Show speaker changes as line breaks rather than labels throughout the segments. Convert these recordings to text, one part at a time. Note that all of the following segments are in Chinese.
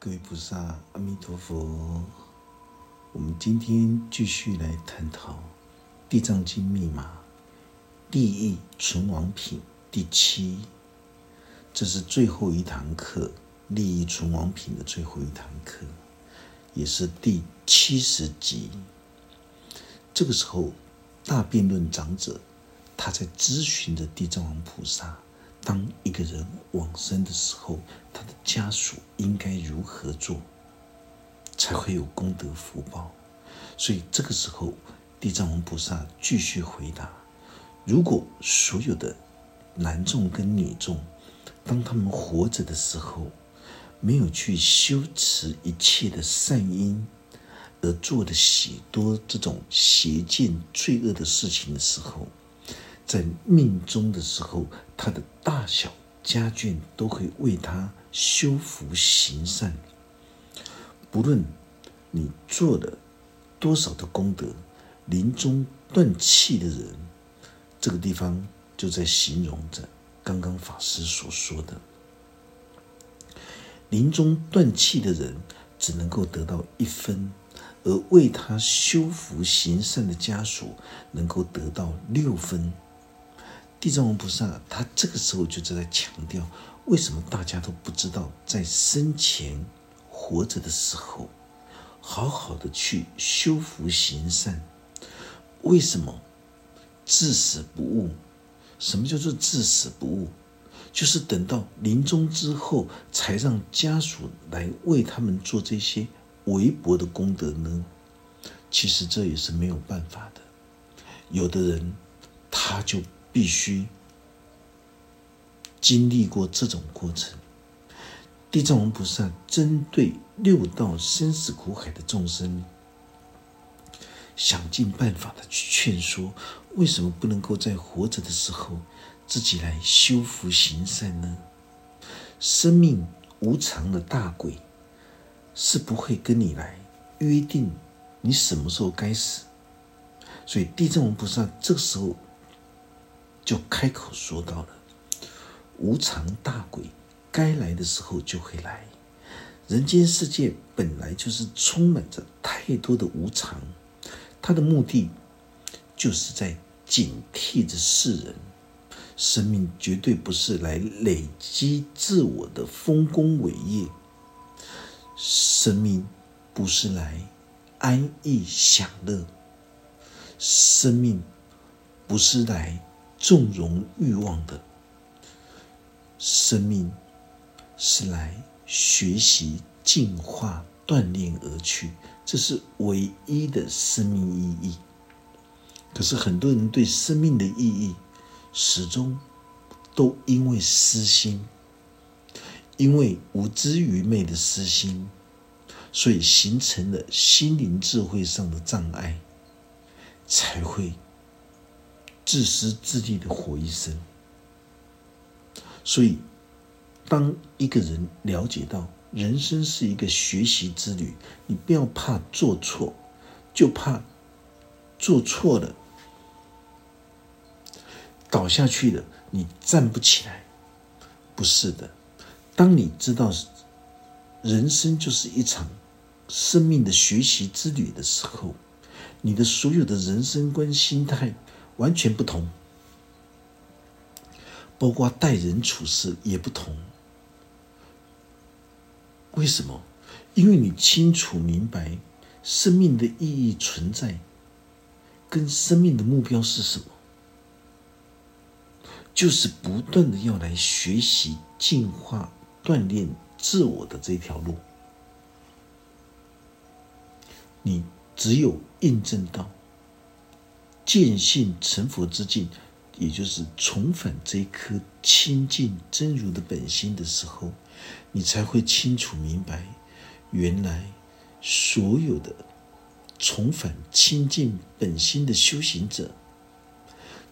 各位菩萨，阿弥陀佛。我们今天继续来探讨《地藏经》密码利益存亡品第七，这是最后一堂课，利益存亡品的最后一堂课，也是第七十集。这个时候，大辩论长者他在咨询着地藏王菩萨：当一个人往生的时候，他的家属应该如何做，才会有功德福报？所以这个时候，地藏王菩萨继续回答：如果所有的男众跟女众，当他们活着的时候，没有去修持一切的善因，而做的许多这种邪见罪恶的事情的时候，在命中的时候，他的大小家眷都会为他修福行善。不论你做了。多少的功德，临终断气的人，这个地方就在形容着刚刚法师所说的，临终断气的人只能够得到一分，而为他修福行善的家属能够得到六分。地藏王菩萨他这个时候就在强调，为什么大家都不知道在生前活着的时候。好好的去修福行善，为什么至死不悟？什么叫做至死不悟？就是等到临终之后，才让家属来为他们做这些微薄的功德呢？其实这也是没有办法的。有的人他就必须经历过这种过程。地藏王菩萨针对六道生死苦海的众生，想尽办法的去劝说：为什么不能够在活着的时候自己来修福行善呢？生命无常的大鬼是不会跟你来约定你什么时候该死，所以地藏王菩萨这个时候就开口说到了：无常大鬼。该来的时候就会来。人间世界本来就是充满着太多的无常，他的目的就是在警惕着世人：生命绝对不是来累积自我的丰功伟业，生命不是来安逸享乐，生命不是来纵容欲望的，生命。是来学习、进化、锻炼而去，这是唯一的生命意义。可是很多人对生命的意义，始终都因为私心，因为无知愚昧的私心，所以形成了心灵智慧上的障碍，才会自私自利的活一生。所以。当一个人了解到人生是一个学习之旅，你不要怕做错，就怕做错了倒下去了，你站不起来。不是的，当你知道人生就是一场生命的学习之旅的时候，你的所有的人生观、心态完全不同，包括待人处事也不同。为什么？因为你清楚明白生命的意义存在，跟生命的目标是什么，就是不断的要来学习、进化、锻炼自我的这条路。你只有印证到见性成佛之境，也就是重返这一颗清净真如的本心的时候。你才会清楚明白，原来所有的重返清净本心的修行者，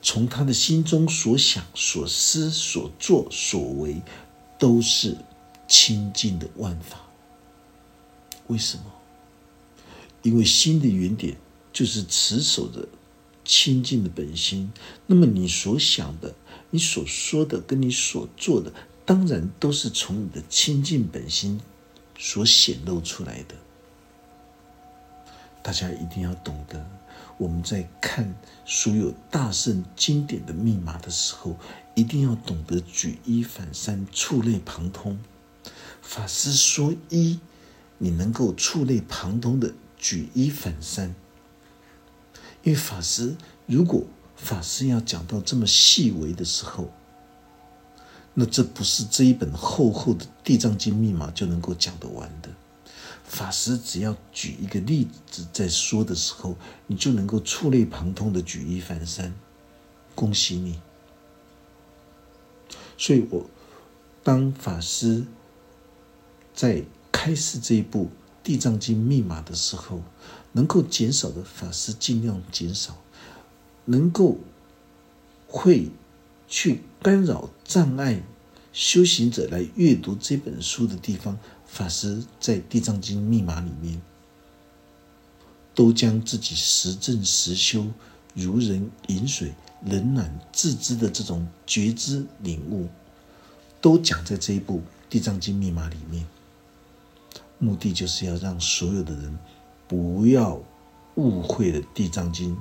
从他的心中所想、所思、所作、所为，都是清净的万法。为什么？因为心的原点就是持守着清净的本心。那么你所想的、你所说的、跟你所做的。当然都是从你的清净本心所显露出来的。大家一定要懂得，我们在看所有大圣经典的密码的时候，一定要懂得举一反三、触类旁通。法师说一，你能够触类旁通的举一反三。因为法师，如果法师要讲到这么细微的时候，那这不是这一本厚厚的《地藏经》密码就能够讲得完的。法师只要举一个例子在说的时候，你就能够触类旁通的举一反三，恭喜你。所以我当法师在开示这一部《地藏经》密码的时候，能够减少的法师尽量减少，能够会去干扰障碍修行者来阅读这本书的地方。法师在《地藏经》密码里面，都将自己实证实修、如人饮水、冷暖自知的这种觉知领悟，都讲在这一部《地藏经》密码里面。目的就是要让所有的人不要误会了《地藏经》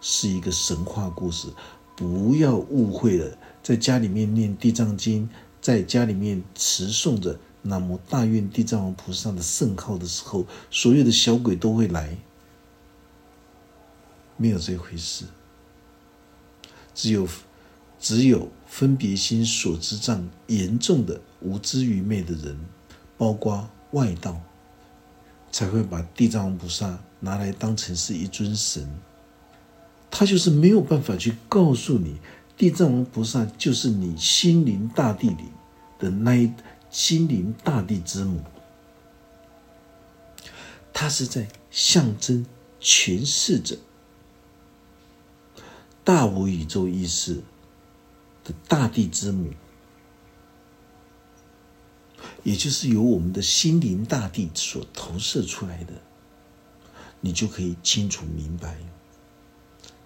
是一个神话故事，不要误会了在家里面念《地藏经》，在家里面持诵着。南无大愿地藏王菩萨的圣号的时候，所有的小鬼都会来，没有这回事。只有只有分别心所知障严重的无知愚昧的人，包括外道，才会把地藏王菩萨拿来当成是一尊神。他就是没有办法去告诉你，地藏王菩萨就是你心灵大地里的那一。心灵大地之母，他是在象征诠释着大无宇宙意识的大地之母，也就是由我们的心灵大地所投射出来的，你就可以清楚明白，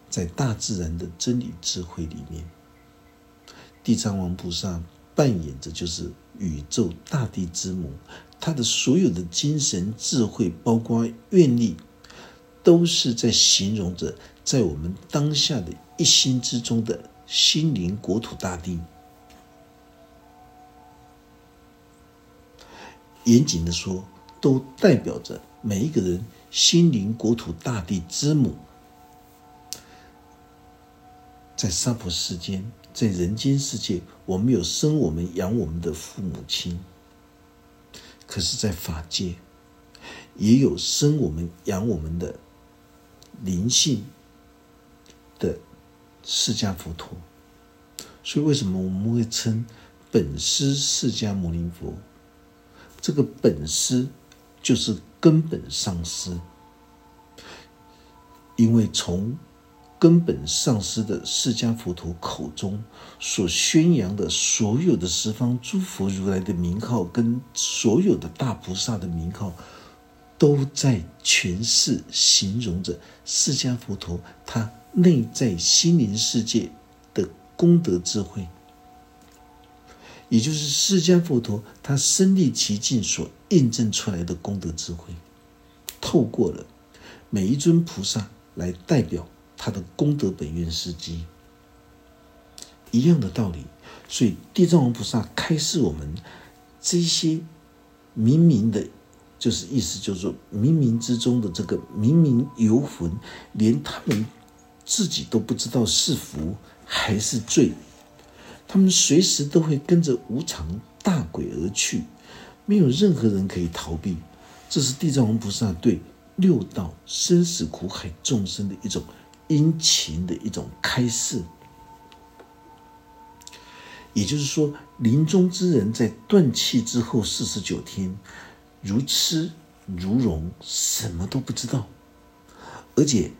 在大自然的真理智慧里面，地藏王菩萨扮演着就是。宇宙大地之母，她的所有的精神智慧，包括愿力，都是在形容着在我们当下的一心之中的心灵国土大地。严谨的说，都代表着每一个人心灵国土大地之母，在娑婆世间。在人间世界，我们有生我们、养我们的父母亲；可是，在法界，也有生我们、养我们的灵性的释迦佛陀。所以，为什么我们会称本师释迦牟尼佛？这个本师就是根本上师，因为从。根本上师的释迦佛陀口中所宣扬的所有的十方诸佛如来的名号，跟所有的大菩萨的名号，都在诠释、形容着释迦佛陀他内在心灵世界的功德智慧，也就是释迦佛陀他身历其境所印证出来的功德智慧，透过了每一尊菩萨来代表。他的功德本愿事迹一样的道理，所以地藏王菩萨开示我们这些冥冥的，就是意思就是说，冥冥之中的这个冥冥游魂，连他们自己都不知道是福还是罪，他们随时都会跟着无常大鬼而去，没有任何人可以逃避。这是地藏王菩萨对六道生死苦海众生的一种。殷勤的一种开示，也就是说，临终之人在断气之后四十九天，如痴如聋，什么都不知道，而且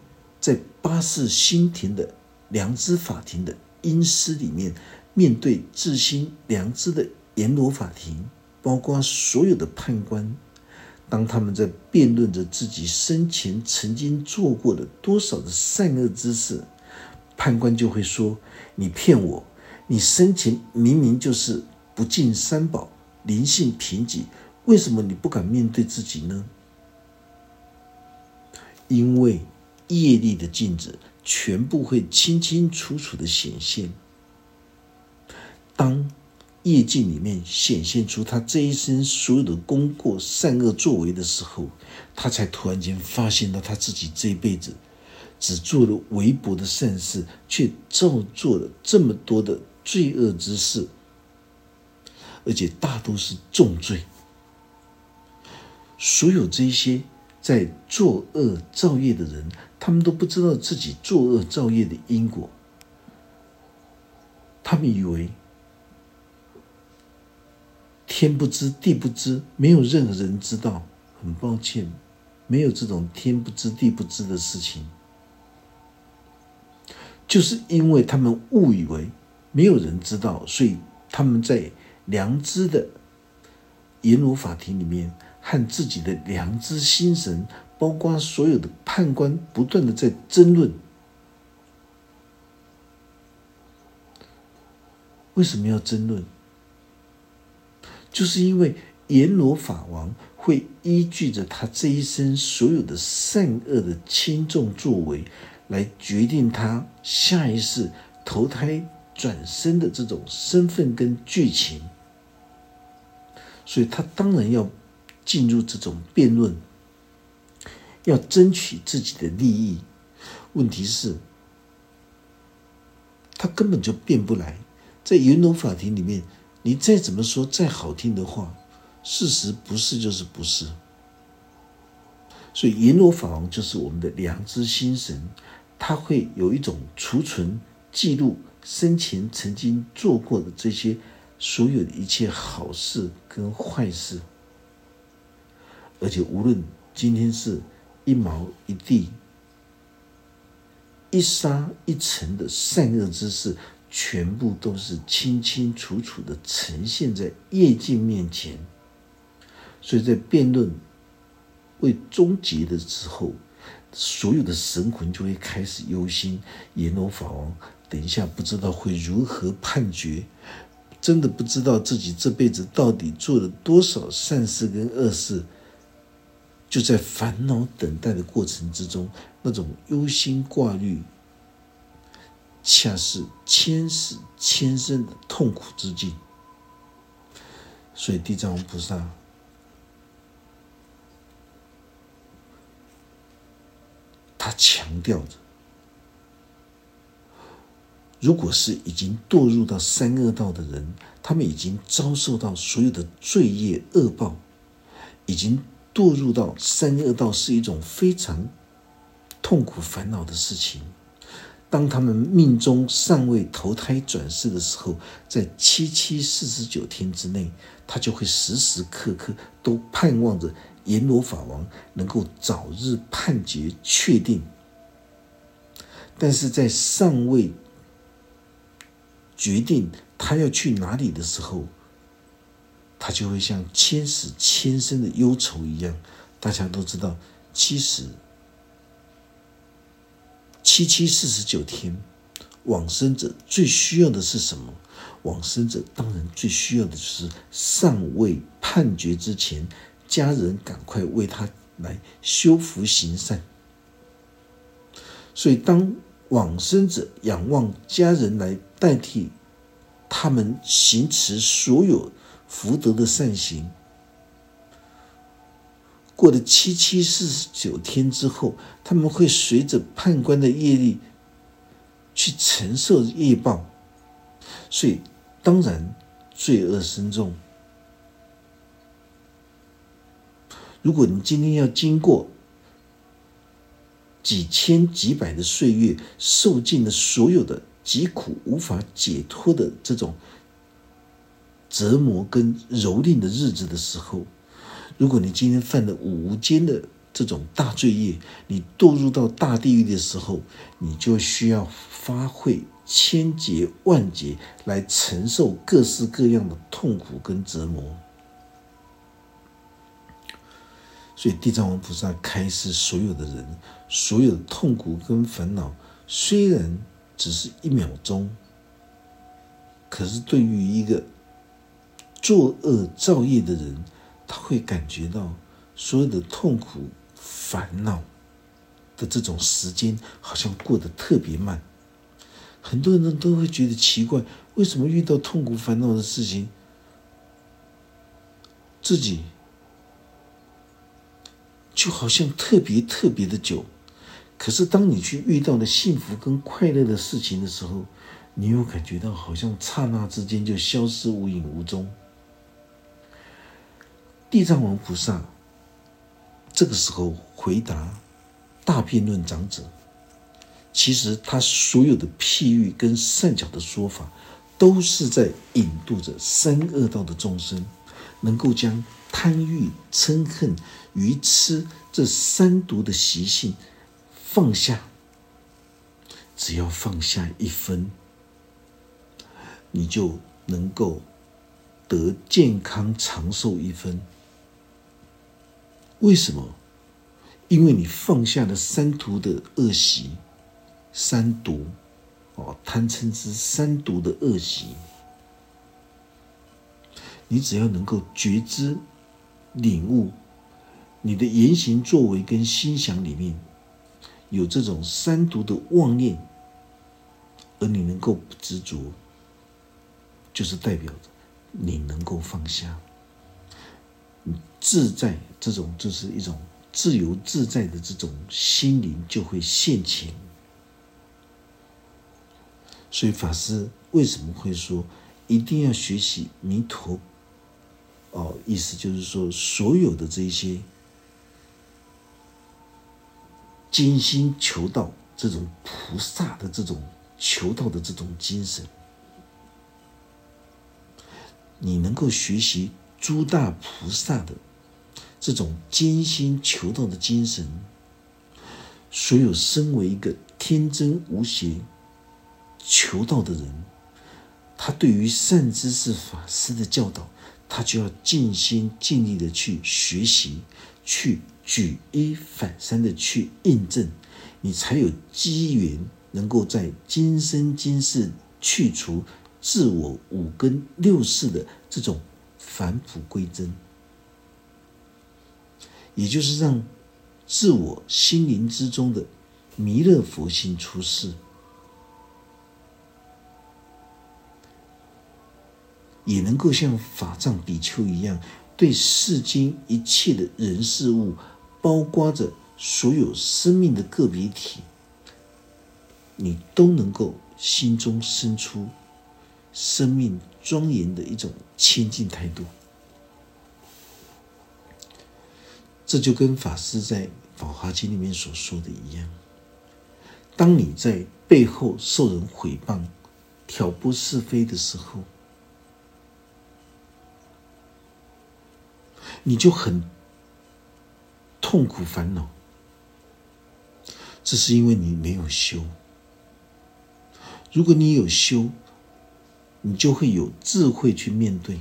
在八世心田的良知法庭的阴司里面，面对自心良知的阎罗法庭，包括所有的判官。当他们在辩论着自己生前曾经做过的多少的善恶之事，判官就会说：“你骗我！你生前明明就是不敬三宝、灵性贫瘠、为什么你不敢面对自己呢？因为业力的镜子全部会清清楚楚的显现。当业境里面显现出他这一生所有的功过、善恶作为的时候，他才突然间发现到他自己这一辈子只做了微薄的善事，却造作了这么多的罪恶之事，而且大都是重罪。所有这些在作恶造业的人，他们都不知道自己作恶造业的因果，他们以为。天不知地不知，没有任何人知道。很抱歉，没有这种天不知地不知的事情。就是因为他们误以为没有人知道，所以他们在良知的阎罗法庭里面，和自己的良知心神，包括所有的判官，不断的在争论。为什么要争论？就是因为阎罗法王会依据着他这一生所有的善恶的轻重作为，来决定他下一世投胎转生的这种身份跟剧情，所以他当然要进入这种辩论，要争取自己的利益。问题是，他根本就辩不来，在阎罗法庭里面。你再怎么说再好听的话，事实不是就是不是。所以阎罗法王就是我们的良知心神，他会有一种储存记录生前曾经做过的这些所有的一切好事跟坏事，而且无论今天是一毛一地、一沙一尘的善恶之事。全部都是清清楚楚的呈现在业镜面前，所以在辩论未终结的时候，所有的神魂就会开始忧心：阎罗法王等一下不知道会如何判决，真的不知道自己这辈子到底做了多少善事跟恶事，就在烦恼等待的过程之中，那种忧心挂虑。恰是千世千生的痛苦之境，所以地藏王菩萨他强调着：如果是已经堕入到三恶道的人，他们已经遭受到所有的罪业恶报，已经堕入到三恶道是一种非常痛苦烦恼的事情。当他们命中尚未投胎转世的时候，在七七四十九天之内，他就会时时刻刻都盼望着阎罗法王能够早日判决确定。但是在尚未决定他要去哪里的时候，他就会像千死千生的忧愁一样。大家都知道，其实。七七四十九天，往生者最需要的是什么？往生者当然最需要的就是尚未判决之前，家人赶快为他来修福行善。所以，当往生者仰望家人来代替他们行持所有福德的善行。过了七七四十九天之后，他们会随着判官的业力去承受业报，所以当然罪恶深重。如果你今天要经过几千几百的岁月，受尽了所有的疾苦无法解脱的这种折磨跟蹂躏的日子的时候，如果你今天犯了无间的这种大罪业，你堕入到大地狱的时候，你就需要发挥千劫万劫来承受各式各样的痛苦跟折磨。所以地藏王菩萨开示所有的人，所有的痛苦跟烦恼，虽然只是一秒钟，可是对于一个作恶造业的人，他会感觉到所有的痛苦、烦恼的这种时间好像过得特别慢。很多人都会觉得奇怪，为什么遇到痛苦、烦恼的事情，自己就好像特别特别的久？可是当你去遇到了幸福跟快乐的事情的时候，你又感觉到好像刹那之间就消失无影无踪。地藏王菩萨这个时候回答大辩论长者，其实他所有的譬喻跟善巧的说法，都是在引渡着三恶道的众生，能够将贪欲、嗔恨、愚痴这三毒的习性放下。只要放下一分。你就能够得健康长寿一分。为什么？因为你放下了三毒的恶习，三毒哦，贪嗔痴三毒的恶习。你只要能够觉知、领悟，你的言行作为跟心想里面有这种三毒的妄念，而你能够不执着。就是代表着你能够放下，自在这种就是一种自由自在的这种心灵就会现前。所以法师为什么会说一定要学习弥陀？哦，意思就是说，所有的这些精心求道这种菩萨的这种求道的这种精神。你能够学习诸大菩萨的这种艰辛求道的精神，所有身为一个天真无邪求道的人，他对于善知识法师的教导，他就要尽心尽力的去学习，去举一反三的去印证，你才有机缘能够在今生今世去除。自我五根六识的这种返璞归真，也就是让自我心灵之中的弥勒佛性出世，也能够像法藏比丘一样，对世间一切的人事物，包括着所有生命的个别体，你都能够心中生出。生命庄严的一种亲近态度，这就跟法师在《法华经》里面所说的一样。当你在背后受人毁谤、挑拨是非的时候，你就很痛苦、烦恼。这是因为你没有修。如果你有修，你就会有智慧去面对，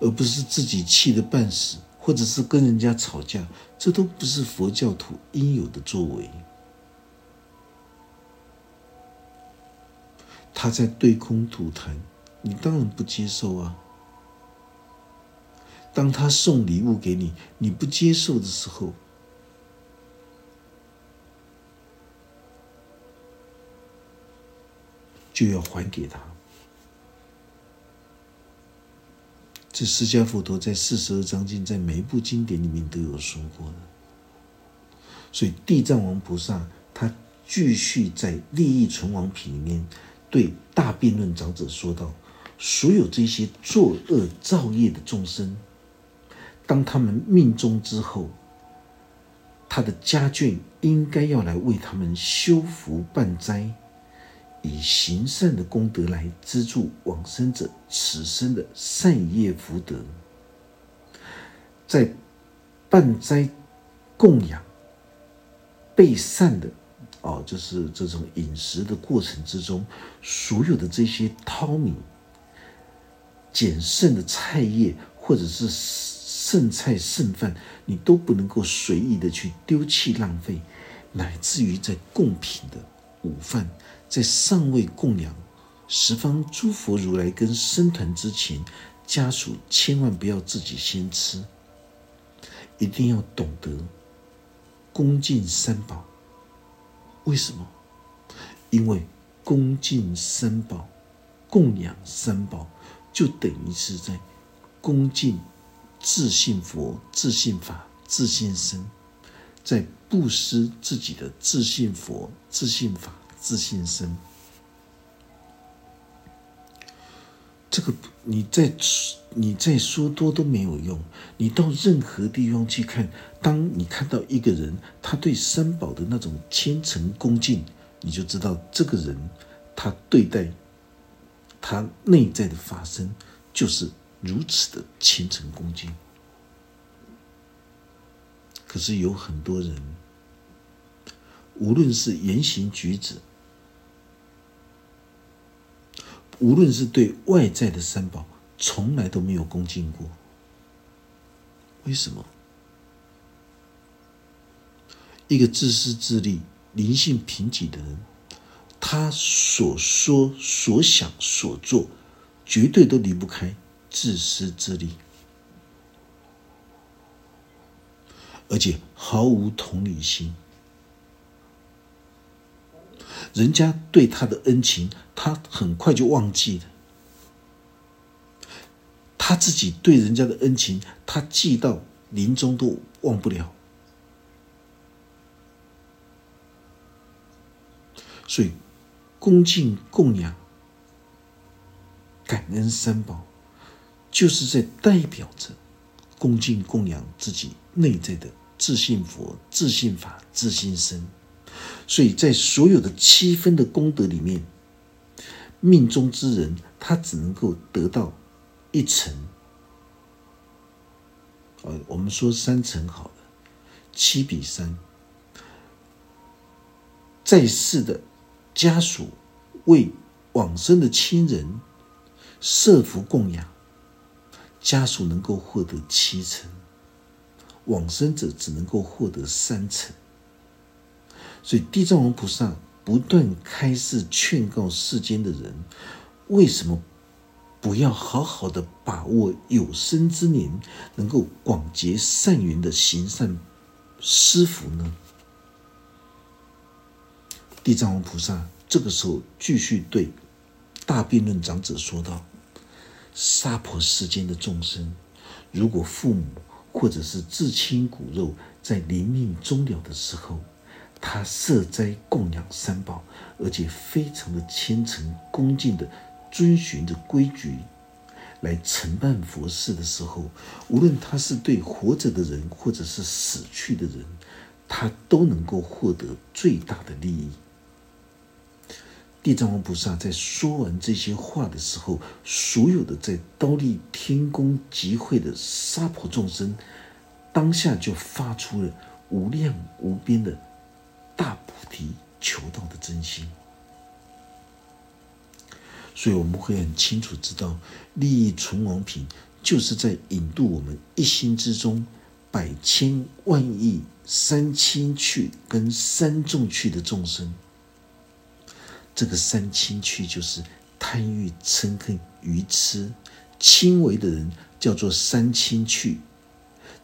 而不是自己气得半死，或者是跟人家吵架，这都不是佛教徒应有的作为。他在对空吐痰，你当然不接受啊。当他送礼物给你，你不接受的时候。就要还给他。这释迦佛陀在四十二章经，在每一部经典里面都有说过的。所以地藏王菩萨他继续在利益存亡品里面对大辩论长者说道：所有这些作恶造业的众生，当他们命中之后，他的家眷应该要来为他们修福办斋。以行善的功德来资助往生者此生的善业福德，在办斋供养备善的哦，就是这种饮食的过程之中，所有的这些淘米、捡剩的菜叶或者是剩菜剩饭，你都不能够随意的去丢弃浪费，乃至于在供品的午饭。在尚未供养十方诸佛如来跟僧团之前，家属千万不要自己先吃，一定要懂得恭敬三宝。为什么？因为恭敬三宝、供养三宝，就等于是在恭敬自信佛、自信法、自信身，在布施自己的自信佛、自信法、自信生。这个你再你再说多都没有用。你到任何地方去看，当你看到一个人，他对三宝的那种虔诚恭敬，你就知道这个人他对待他内在的发生就是如此的虔诚恭敬。可是有很多人，无论是言行举止。无论是对外在的三宝，从来都没有恭敬过。为什么？一个自私自利、灵性贫瘠的人，他所说、所想、所做，绝对都离不开自私自利，而且毫无同理心。人家对他的恩情，他很快就忘记了。他自己对人家的恩情，他记到临终都忘不了。所以，恭敬供养、感恩三宝，就是在代表着恭敬供养自己内在的自信佛、自信法、自信身。所以在所有的七分的功德里面，命中之人他只能够得到一层。呃，我们说三层好了，七比三。在世的家属为往生的亲人设福供养，家属能够获得七成，往生者只能够获得三成。所以地藏王菩萨不断开示劝告世间的人，为什么不要好好的把握有生之年，能够广结善缘的行善施福呢？地藏王菩萨这个时候继续对大辩论长者说道：“娑婆世间的众生，如果父母或者是至亲骨肉在临命终了的时候，他设斋供养三宝，而且非常的虔诚恭敬的遵循着规矩来承办佛事的时候，无论他是对活着的人，或者是死去的人，他都能够获得最大的利益。地藏王菩萨在说完这些话的时候，所有的在刀立天宫集会的娑婆众生，当下就发出了无量无边的。大菩提求道的真心，所以我们会很清楚知道，利益存亡品就是在引渡我们一心之中百千万亿三千去跟三众去的众生。这个三千去就是贪欲嗔恨愚痴，轻微的人叫做三千去。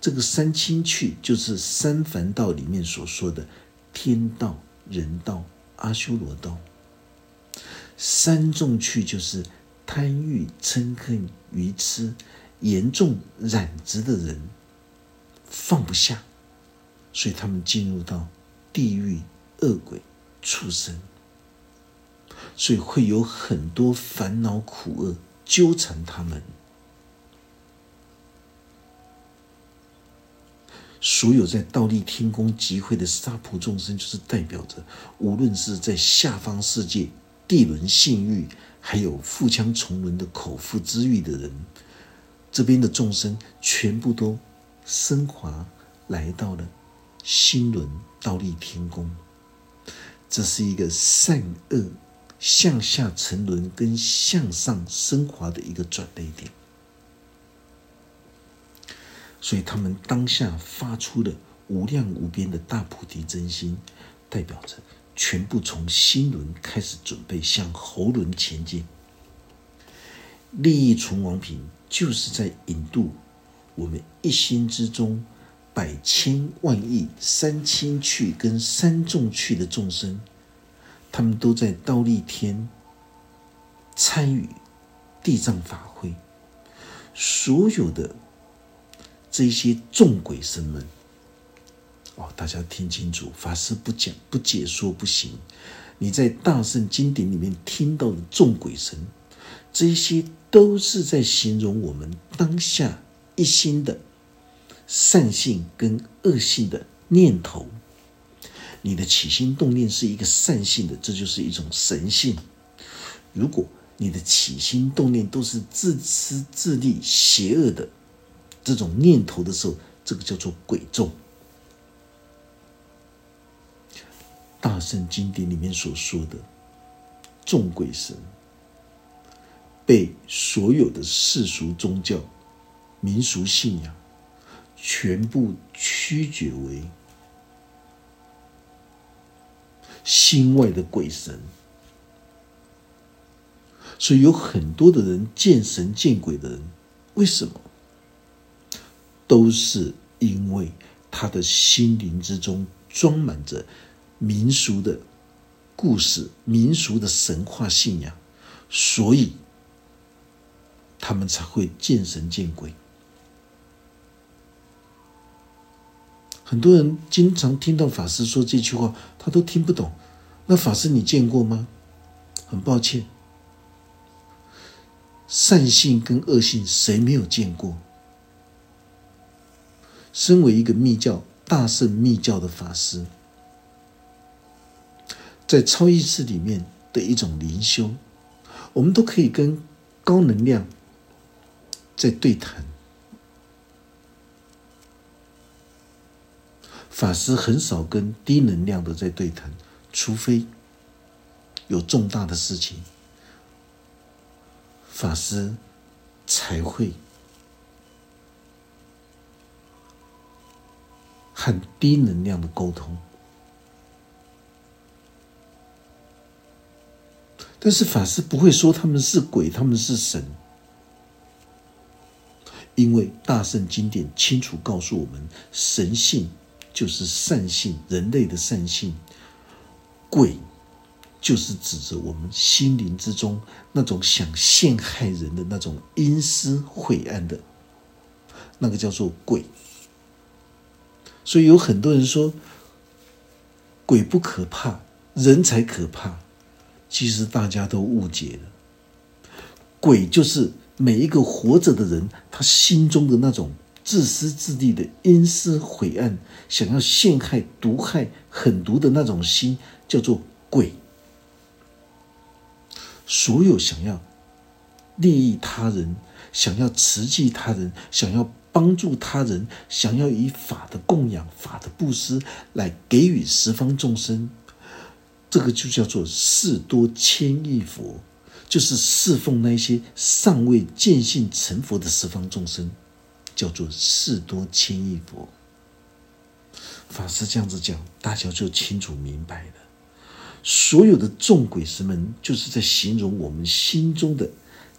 这个三千去就是三凡道里面所说的。天道、人道、阿修罗道，三众去就是贪欲、嗔恨、愚痴严重染执的人放不下，所以他们进入到地狱、恶鬼、畜生，所以会有很多烦恼苦厄纠缠他们。所有在倒立天宫集会的沙婆众生，就是代表着，无论是在下方世界地轮性欲，还有腹腔重轮的口腹之欲的人，这边的众生全部都升华来到了心轮倒立天宫。这是一个善恶向下沉沦跟向上升华的一个转捩点。所以他们当下发出的无量无边的大菩提真心，代表着全部从心轮开始准备向喉轮前进。利益存亡品就是在引渡我们一心之中百千万亿三千去跟三众去的众生，他们都在刀立天参与地藏法会，所有的这些众鬼神们，哦，大家听清楚，法师不讲不解说不行。你在大圣经典里面听到的众鬼神，这些都是在形容我们当下一心的善性跟恶性的念头。你的起心动念是一个善性的，这就是一种神性；如果你的起心动念都是自私自利、邪恶的这种念头的时候，这个叫做鬼众。大圣经典里面所说的众鬼神，被所有的世俗宗教、民俗信仰全部曲解为心外的鬼神，所以有很多的人见神见鬼的人，为什么？都是因为他的心灵之中装满着。民俗的故事、民俗的神话信仰，所以他们才会见神见鬼。很多人经常听到法师说这句话，他都听不懂。那法师你见过吗？很抱歉，善性跟恶性谁没有见过？身为一个密教大圣密教的法师。在超意识里面的一种灵修，我们都可以跟高能量在对谈。法师很少跟低能量的在对谈，除非有重大的事情，法师才会和低能量的沟通。但是法师不会说他们是鬼，他们是神，因为大圣经典清楚告诉我们，神性就是善性，人类的善性；鬼就是指着我们心灵之中那种想陷害人的那种阴私晦暗的，那个叫做鬼。所以有很多人说，鬼不可怕，人才可怕。其实大家都误解了，鬼就是每一个活着的人，他心中的那种自私自利的阴私晦暗，想要陷害、毒害、狠毒的那种心，叫做鬼。所有想要利益他人、想要慈济他人、想要帮助他人、想要以法的供养、法的布施来给予十方众生。这个就叫做事多千亿佛，就是侍奉那些尚未见性成佛的十方众生，叫做事多千亿佛。法师这样子讲，大家就清楚明白了。所有的众鬼神们，就是在形容我们心中的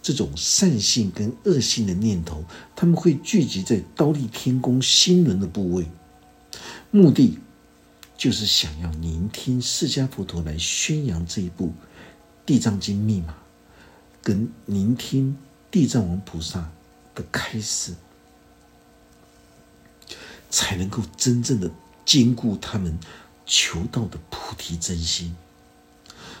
这种善性跟恶性的念头，他们会聚集在刀立天宫心轮的部位，目的。就是想要聆听释迦佛陀来宣扬这一部《地藏经》密码，跟聆听地藏王菩萨的开示，才能够真正的兼顾他们求道的菩提真心。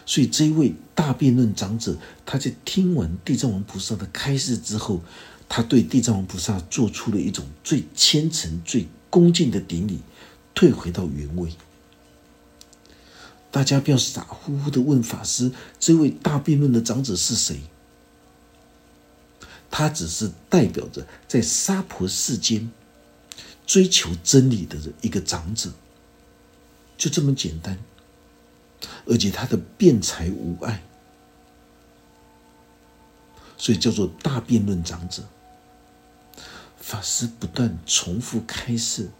所以，这一位大辩论长者，他在听完地藏王菩萨的开示之后，他对地藏王菩萨做出了一种最虔诚、最恭敬的顶礼，退回到原位。大家不要傻乎乎的问法师，这位大辩论的长者是谁？他只是代表着在娑婆世间追求真理的一个长者，就这么简单。而且他的辩才无碍，所以叫做大辩论长者。法师不断重复开示，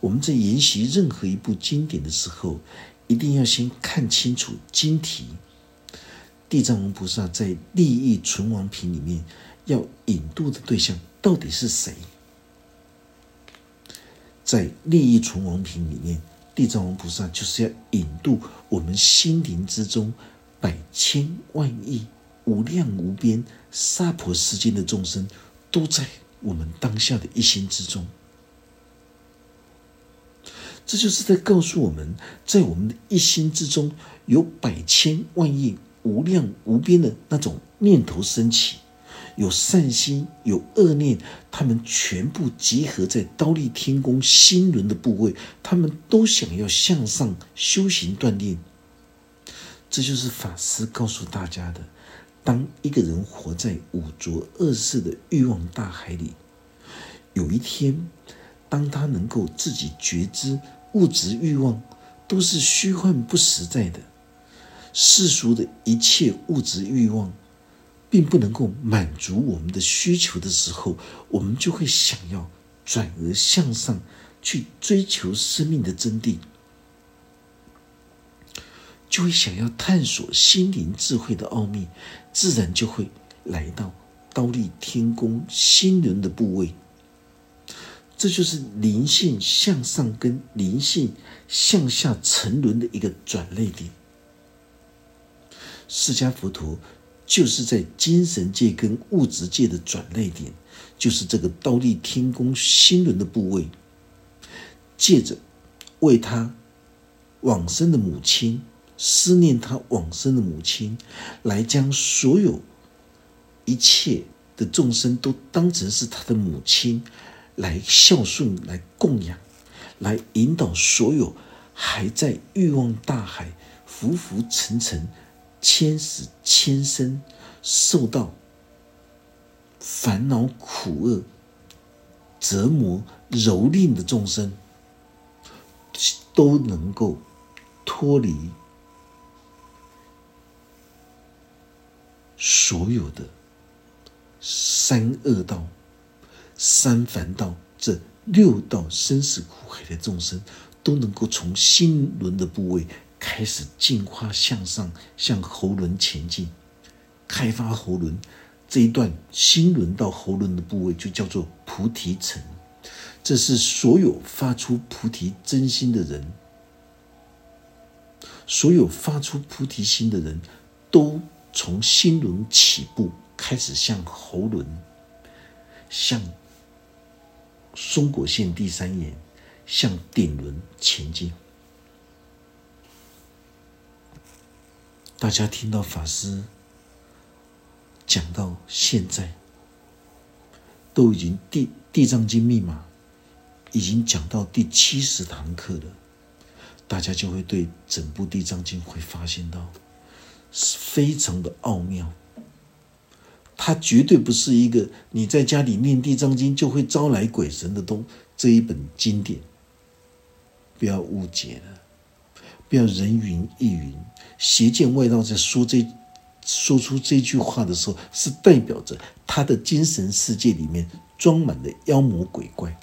我们在研习任何一部经典的时候。一定要先看清楚经题。地藏王菩萨在利益存亡品里面要引渡的对象到底是谁？在《利益存亡品》里面，地藏王菩萨就是要引渡我们心灵之中百千万亿、无量无边沙婆世间的众生，都在我们当下的一心之中。这就是在告诉我们，在我们的一心之中，有百千万亿、无量无边的那种念头升起。有善心，有恶念，他们全部集合在刀立天宫心轮的部位，他们都想要向上修行锻炼。这就是法师告诉大家的：当一个人活在五浊恶世的欲望大海里，有一天，当他能够自己觉知物质欲望都是虚幻不实在的，世俗的一切物质欲望。并不能够满足我们的需求的时候，我们就会想要转而向上去追求生命的真谛，就会想要探索心灵智慧的奥秘，自然就会来到刀立天宫心轮的部位。这就是灵性向上跟灵性向下沉沦的一个转捩点。释迦佛陀。就是在精神界跟物质界的转捩点，就是这个倒立天宫心轮的部位，借着为他往生的母亲思念他往生的母亲，来将所有一切的众生都当成是他的母亲，来孝顺、来供养、来引导所有还在欲望大海浮浮沉沉。千死千生，受到烦恼苦厄折磨蹂躏的众生，都能够脱离所有的三恶道、三凡道这六道生死苦海的众生，都能够从心轮的部位。开始进化向上，向喉轮前进，开发喉轮这一段心轮到喉轮的部位就叫做菩提层。这是所有发出菩提真心的人，所有发出菩提心的人都从心轮起步，开始向喉轮，向松果线第三眼，向顶轮前进。大家听到法师讲到现在，都已经《地地藏经》密码已经讲到第七十堂课了，大家就会对整部《地藏经》会发现到是非常的奥妙。它绝对不是一个你在家里念《地藏经》就会招来鬼神的东这一本经典，不要误解了，不要人云亦云。邪见外道在说这说出这句话的时候，是代表着他的精神世界里面装满了妖魔鬼怪。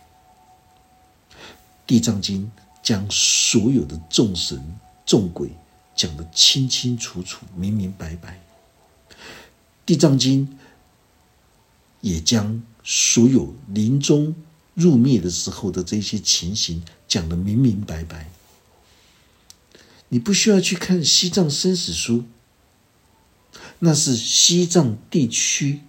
地藏经将所有的众神众鬼讲得清清楚楚、明明白白。地藏经也将所有临终入灭的时候的这些情形讲得明明白白。你不需要去看西藏生死书，那是西藏地区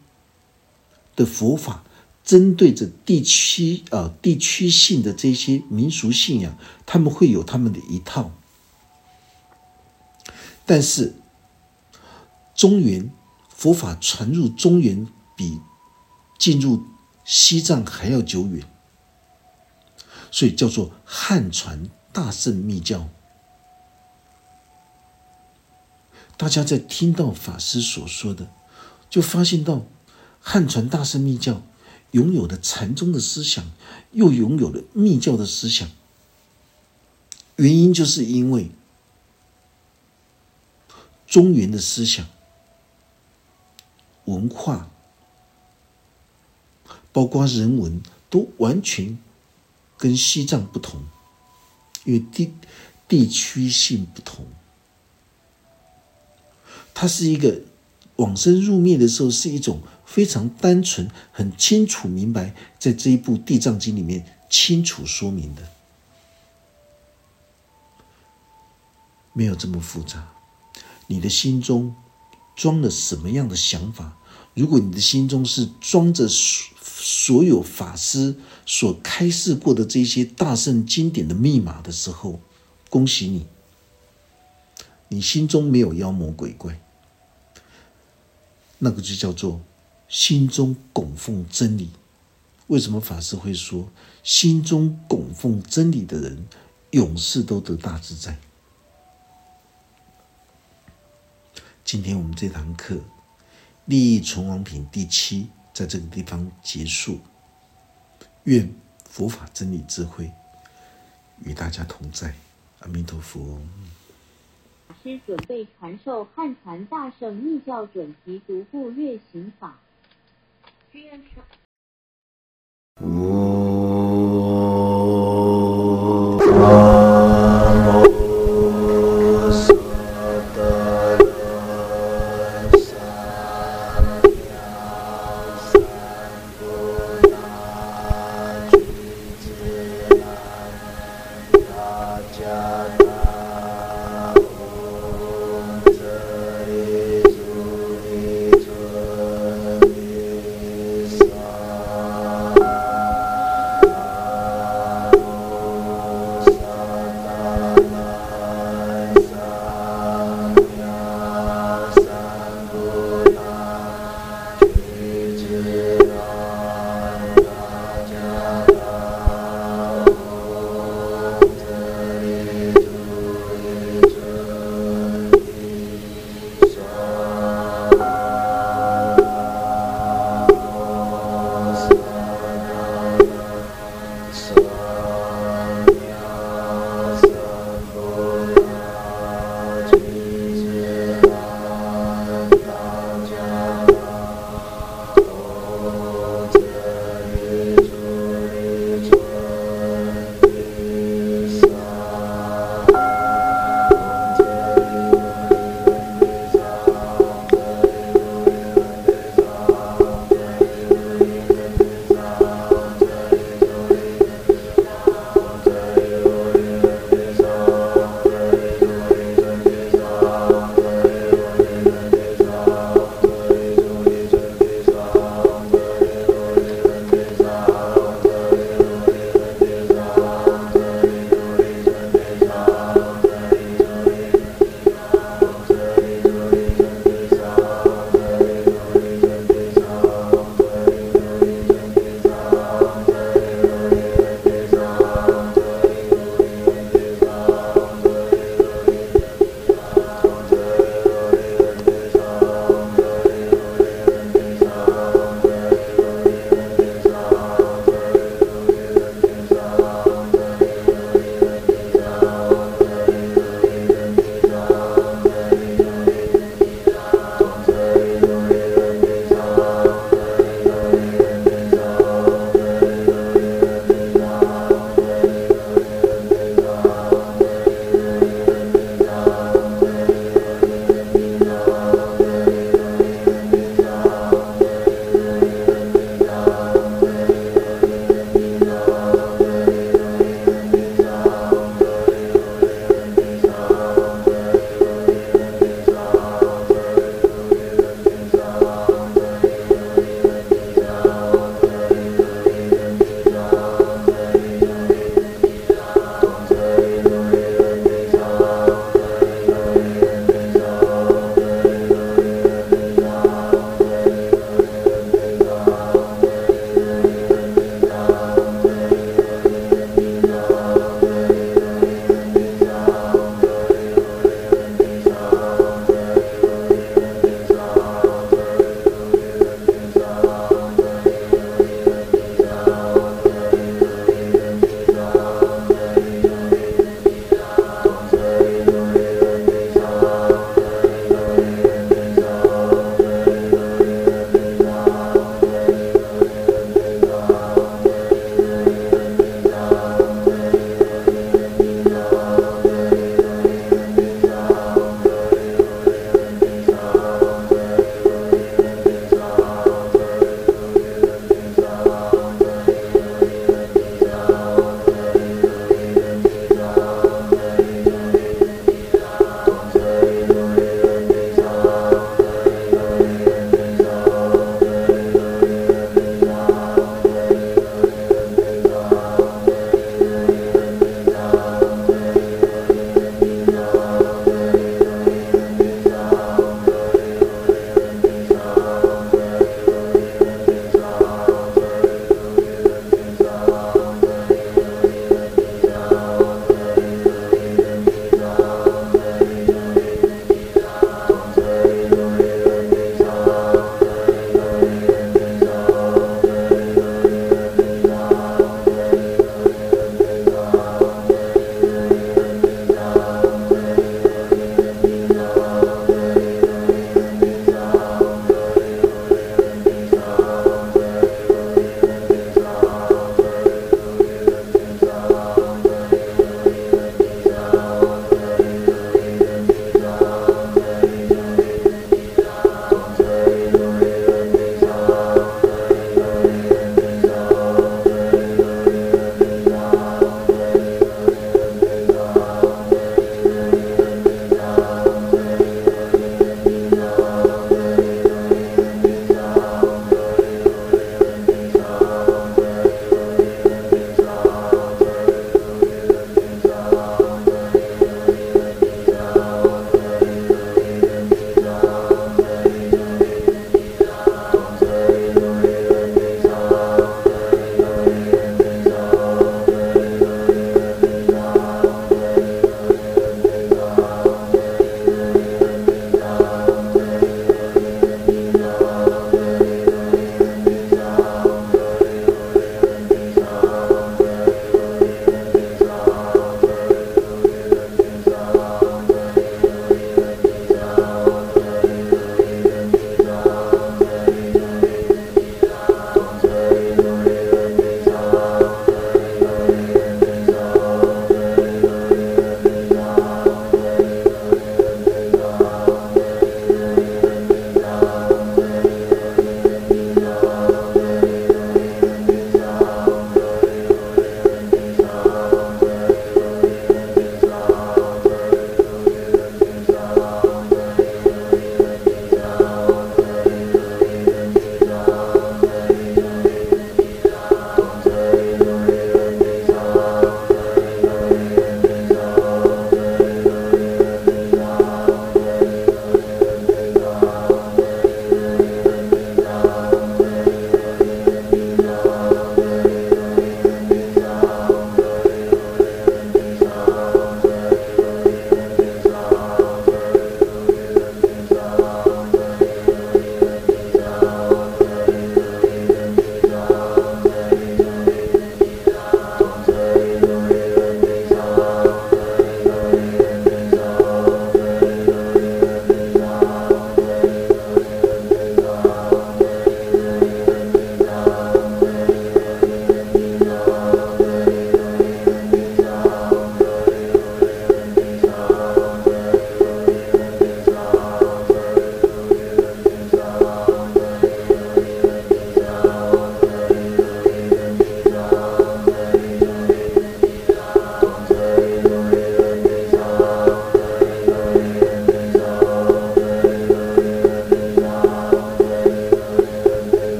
的佛法，针对着地区啊地区性的这些民俗信仰，他们会有他们的一套。但是中原佛法传入中原，比进入西藏还要久远，所以叫做汉传大圣密教。大家在听到法师所说的，就发现到汉传大圣密教拥有的禅宗的思想，又拥有了密教的思想。原因就是因为中原的思想、文化，包括人文，都完全跟西藏不同，因为地地区性不同。它是一个往生入灭的时候，是一种非常单纯、很清楚明白，在这一部《地藏经》里面清楚说明的，没有这么复杂。你的心中装了什么样的想法？如果你的心中是装着所所有法师所开示过的这些大圣经典的密码的时候，恭喜你，你心中没有妖魔鬼怪，那个就叫做心中供奉真理。为什么法师会说心中供奉真理的人，永世都得大自在？今天我们这堂课。利益存亡品第七，在这个地方结束。愿佛法真理智慧与大家同在，阿弥陀佛。
师准备传授汉传大圣密教准提独步月行法。